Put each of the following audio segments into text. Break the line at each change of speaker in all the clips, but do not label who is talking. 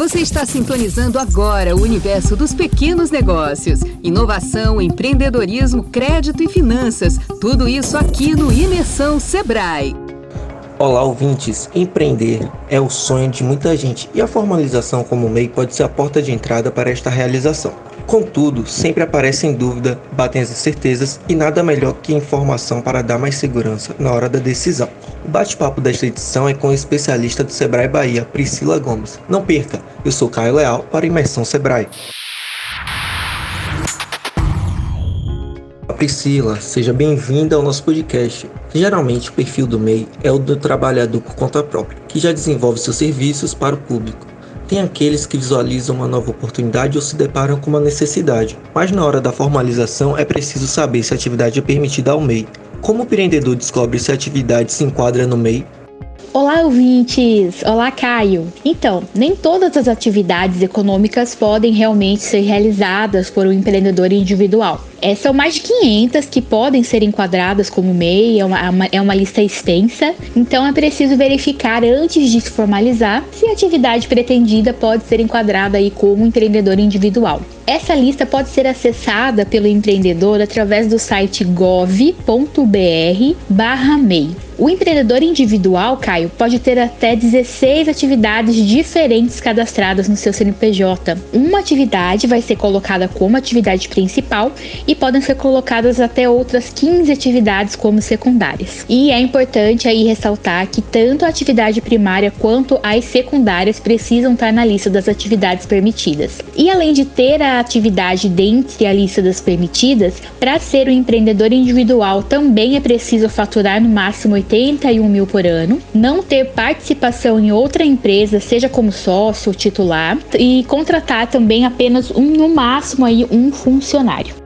Você está sintonizando agora o universo dos pequenos negócios. Inovação, empreendedorismo, crédito e finanças. Tudo isso aqui no Imersão Sebrae.
Olá, ouvintes. Empreender é o sonho de muita gente e a formalização como MEI pode ser a porta de entrada para esta realização. Contudo, sempre aparecem dúvidas, batem as incertezas e nada melhor que informação para dar mais segurança na hora da decisão. O bate-papo desta edição é com a especialista do Sebrae Bahia, Priscila Gomes. Não perca, eu sou Caio Leal para Imersão Sebrae. Priscila, seja bem-vinda ao nosso podcast. Geralmente, o perfil do MEI é o do trabalhador por conta própria, que já desenvolve seus serviços para o público tem aqueles que visualizam uma nova oportunidade ou se deparam com uma necessidade, mas na hora da formalização é preciso saber se a atividade é permitida ao MEI. Como o empreendedor descobre se a atividade se enquadra no MEI?
Olá, ouvintes! Olá, Caio! Então, nem todas as atividades econômicas podem realmente ser realizadas por um empreendedor individual. É, são mais de 500 que podem ser enquadradas como MEI, é uma, é uma lista extensa, então é preciso verificar antes de se formalizar se a atividade pretendida pode ser enquadrada aí como empreendedor individual. Essa lista pode ser acessada pelo empreendedor através do site gov.br/mei. O empreendedor individual, Caio, pode ter até 16 atividades diferentes cadastradas no seu CNPJ. Uma atividade vai ser colocada como atividade principal e podem ser colocadas até outras 15 atividades como secundárias. E é importante aí ressaltar que tanto a atividade primária quanto as secundárias precisam estar na lista das atividades permitidas. E além de ter a atividade dentre a lista das permitidas, para ser um empreendedor individual também é preciso faturar no máximo 81 mil por ano, não ter participação em outra empresa, seja como sócio ou titular, e contratar também apenas um, no máximo aí um funcionário.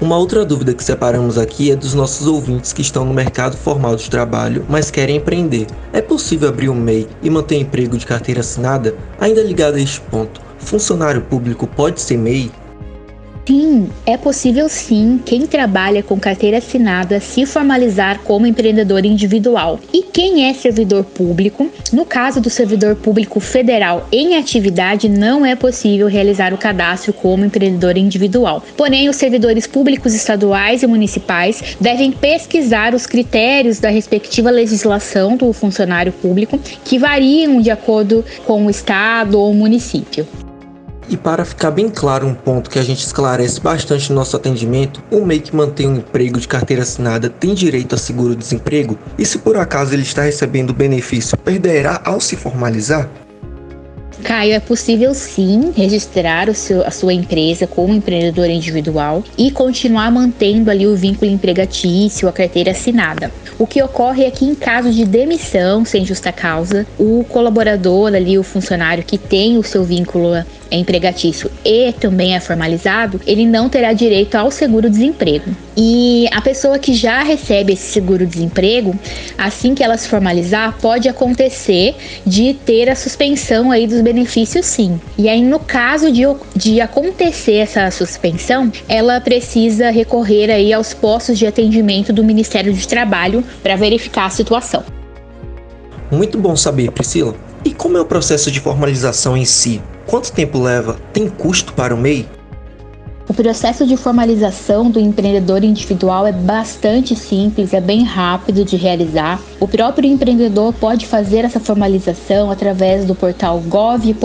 Uma outra dúvida que separamos aqui é dos nossos ouvintes que estão no mercado formal de trabalho, mas querem empreender. É possível abrir um MEI e manter emprego de carteira assinada? Ainda ligado a este ponto, funcionário público pode ser MEI?
Sim, é possível sim quem trabalha com carteira assinada se formalizar como empreendedor individual. E quem é servidor público, no caso do servidor público federal em atividade, não é possível realizar o cadastro como empreendedor individual. Porém, os servidores públicos estaduais e municipais devem pesquisar os critérios da respectiva legislação do funcionário público, que variam de acordo com o estado ou município.
E para ficar bem claro um ponto que a gente esclarece bastante no nosso atendimento, o MEI que mantém um emprego de carteira assinada tem direito a seguro-desemprego? E se por acaso ele está recebendo o benefício, perderá ao se formalizar?
Caio, é possível sim registrar seu, a sua empresa como empreendedor individual e continuar mantendo ali o vínculo empregatício, a carteira assinada. O que ocorre é que em caso de demissão sem justa causa, o colaborador ali, o funcionário que tem o seu vínculo é empregatício e também é formalizado, ele não terá direito ao seguro-desemprego. E a pessoa que já recebe esse seguro-desemprego, assim que ela se formalizar, pode acontecer de ter a suspensão aí dos benefícios sim. E aí, no caso de, de acontecer essa suspensão, ela precisa recorrer aí aos postos de atendimento do Ministério de Trabalho para verificar a situação.
Muito bom saber, Priscila. E como é o processo de formalização em si? Quanto tempo leva? Tem custo para o MEI?
O processo de formalização do empreendedor individual é bastante simples, é bem rápido de realizar. O próprio empreendedor pode fazer essa formalização através do portal gov.br/mei.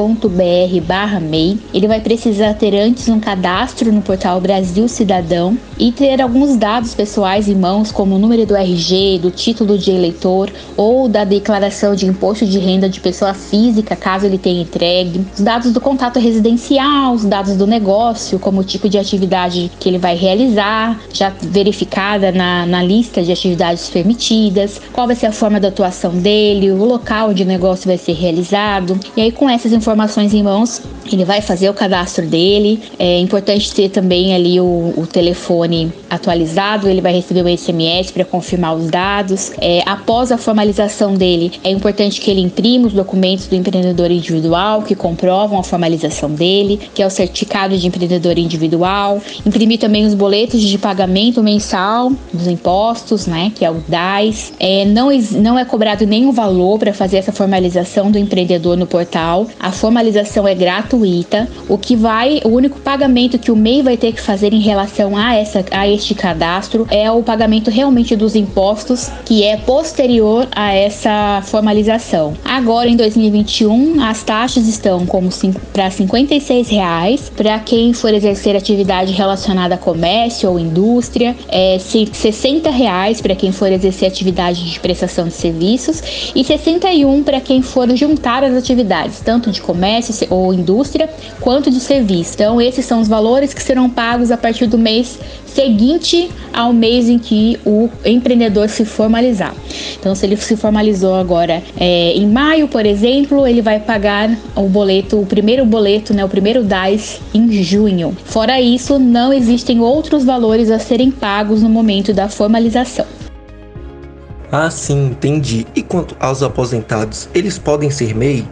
Ele vai precisar ter antes um cadastro no portal Brasil Cidadão e ter alguns dados pessoais em mãos, como o número do RG, do título de eleitor ou da declaração de imposto de renda de pessoa física, caso ele tenha entregue, os dados do contato residencial, os dados do negócio, como o tipo de atividade que ele vai realizar, já verificada na, na lista de atividades permitidas, qual vai ser a forma da atuação dele, o local onde o negócio vai ser realizado. E aí, com essas informações em mãos, ele vai fazer o cadastro dele. É importante ter também ali o, o telefone atualizado, ele vai receber um SMS para confirmar os dados. É, após a formalização dele, é importante que ele imprima os documentos do empreendedor individual que comprovam a formalização dele, que é o certificado de empreendedor individual imprimir também os boletos de pagamento mensal dos impostos, né, que é o DAS. É, não não é cobrado nenhum valor para fazer essa formalização do empreendedor no portal. A formalização é gratuita. O que vai, o único pagamento que o MEI vai ter que fazer em relação a, essa, a este cadastro é o pagamento realmente dos impostos, que é posterior a essa formalização. Agora, em 2021, as taxas estão como para 56 reais para quem for exercer atividade relacionada a comércio ou indústria, é, 60 reais para quem for exercer atividade de prestação de serviços e 61 para quem for juntar as atividades, tanto de comércio ou indústria quanto de serviço. Então, esses são os valores que serão pagos a partir do mês seguinte ao mês em que o empreendedor se formalizar. Então, se ele se formalizou agora é, em maio, por exemplo, ele vai pagar o boleto, o primeiro boleto, né, o primeiro DAS em junho. Fora isso, não existem outros valores a serem pagos no momento da formalização.
Ah, sim, entendi. E quanto aos aposentados, eles podem ser MEI?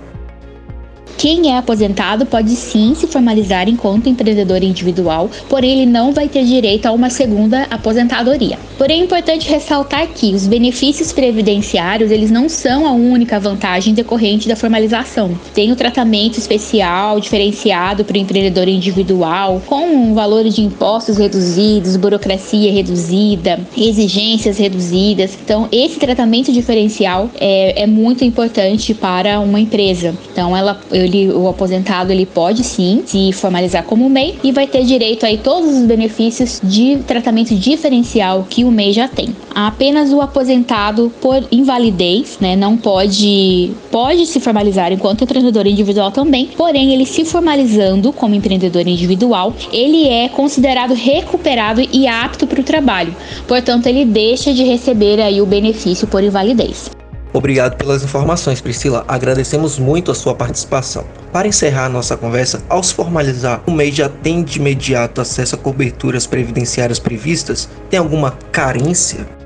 Quem é aposentado pode sim se formalizar enquanto empreendedor individual, porém ele não vai ter direito a uma segunda aposentadoria. Porém é importante ressaltar que os benefícios previdenciários eles não são a única vantagem decorrente da formalização. Tem o tratamento especial diferenciado para o empreendedor individual, com um valor de impostos reduzidos, burocracia reduzida, exigências reduzidas. Então esse tratamento diferencial é, é muito importante para uma empresa. Então ela ele, o aposentado ele pode sim se formalizar como MEI e vai ter direito aí todos os benefícios de tratamento diferencial que o MEI já tem. Apenas o aposentado por invalidez, né, não pode pode se formalizar enquanto empreendedor individual também, porém ele se formalizando como empreendedor individual, ele é considerado recuperado e apto para o trabalho. Portanto, ele deixa de receber aí o benefício por invalidez.
Obrigado pelas informações, Priscila. Agradecemos muito a sua participação. Para encerrar nossa conversa, ao se formalizar, o MEI já tem de imediato acesso a coberturas previdenciárias previstas? Tem alguma carência?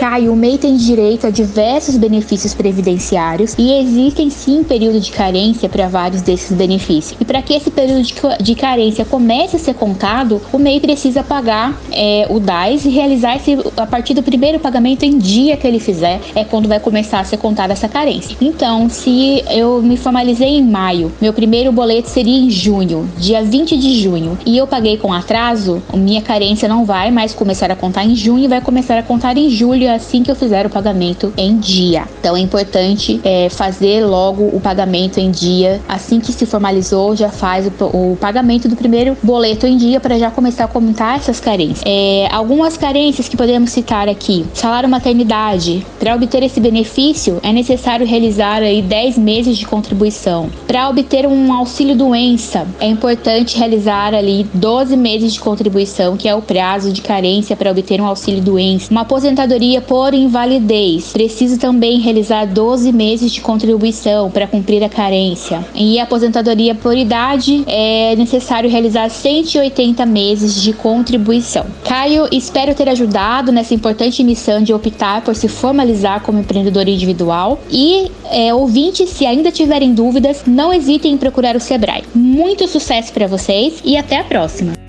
Caio, o MEI tem direito a diversos benefícios previdenciários e existem sim período de carência para vários desses benefícios. E para que esse período de, carência comece a ser contado, o MEI precisa pagar é, o DAS e realizar esse, a partir do primeiro pagamento em dia que ele fizer, é quando vai começar a ser contada essa carência. Então, se eu me formalizei em maio, meu primeiro boleto seria em junho, dia 20 de junho, e eu paguei com atraso, minha carência não vai mais começar a contar em junho vai começar a contar em julho assim que eu fizer o pagamento em dia. Então é importante é, fazer logo o pagamento em dia. Assim que se formalizou, já faz o, o pagamento do primeiro boleto em dia para já começar a comentar essas carências. É, algumas carências que podemos citar aqui: salário maternidade. Para obter esse benefício, é necessário realizar aí 10 meses de contribuição. Para obter um auxílio doença, é importante realizar ali 12 meses de contribuição, que é o prazo de carência para obter um auxílio doença. Uma aposentadoria por invalidez. Preciso também realizar 12 meses de contribuição para cumprir a carência. E aposentadoria por idade é necessário realizar 180 meses de contribuição. Caio, espero ter ajudado nessa importante missão de optar por se formalizar como empreendedor individual. E é, ouvintes, se ainda tiverem dúvidas, não hesitem em procurar o Sebrae. Muito sucesso para vocês e até a próxima!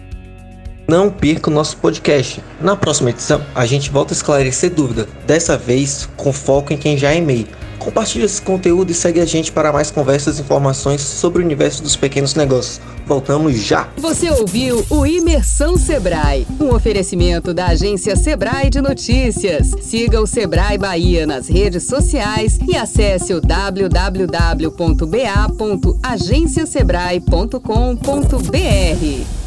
Não perca o nosso podcast. Na próxima edição, a gente volta a esclarecer dúvida, dessa vez com foco em quem já é MEI. Compartilhe esse conteúdo e segue a gente para mais conversas e informações sobre o universo dos pequenos negócios. Voltamos já!
Você ouviu o Imersão Sebrae, um oferecimento da agência Sebrae de Notícias. Siga o Sebrae Bahia nas redes sociais e acesse o www.ba.agenciasebrae.com.br.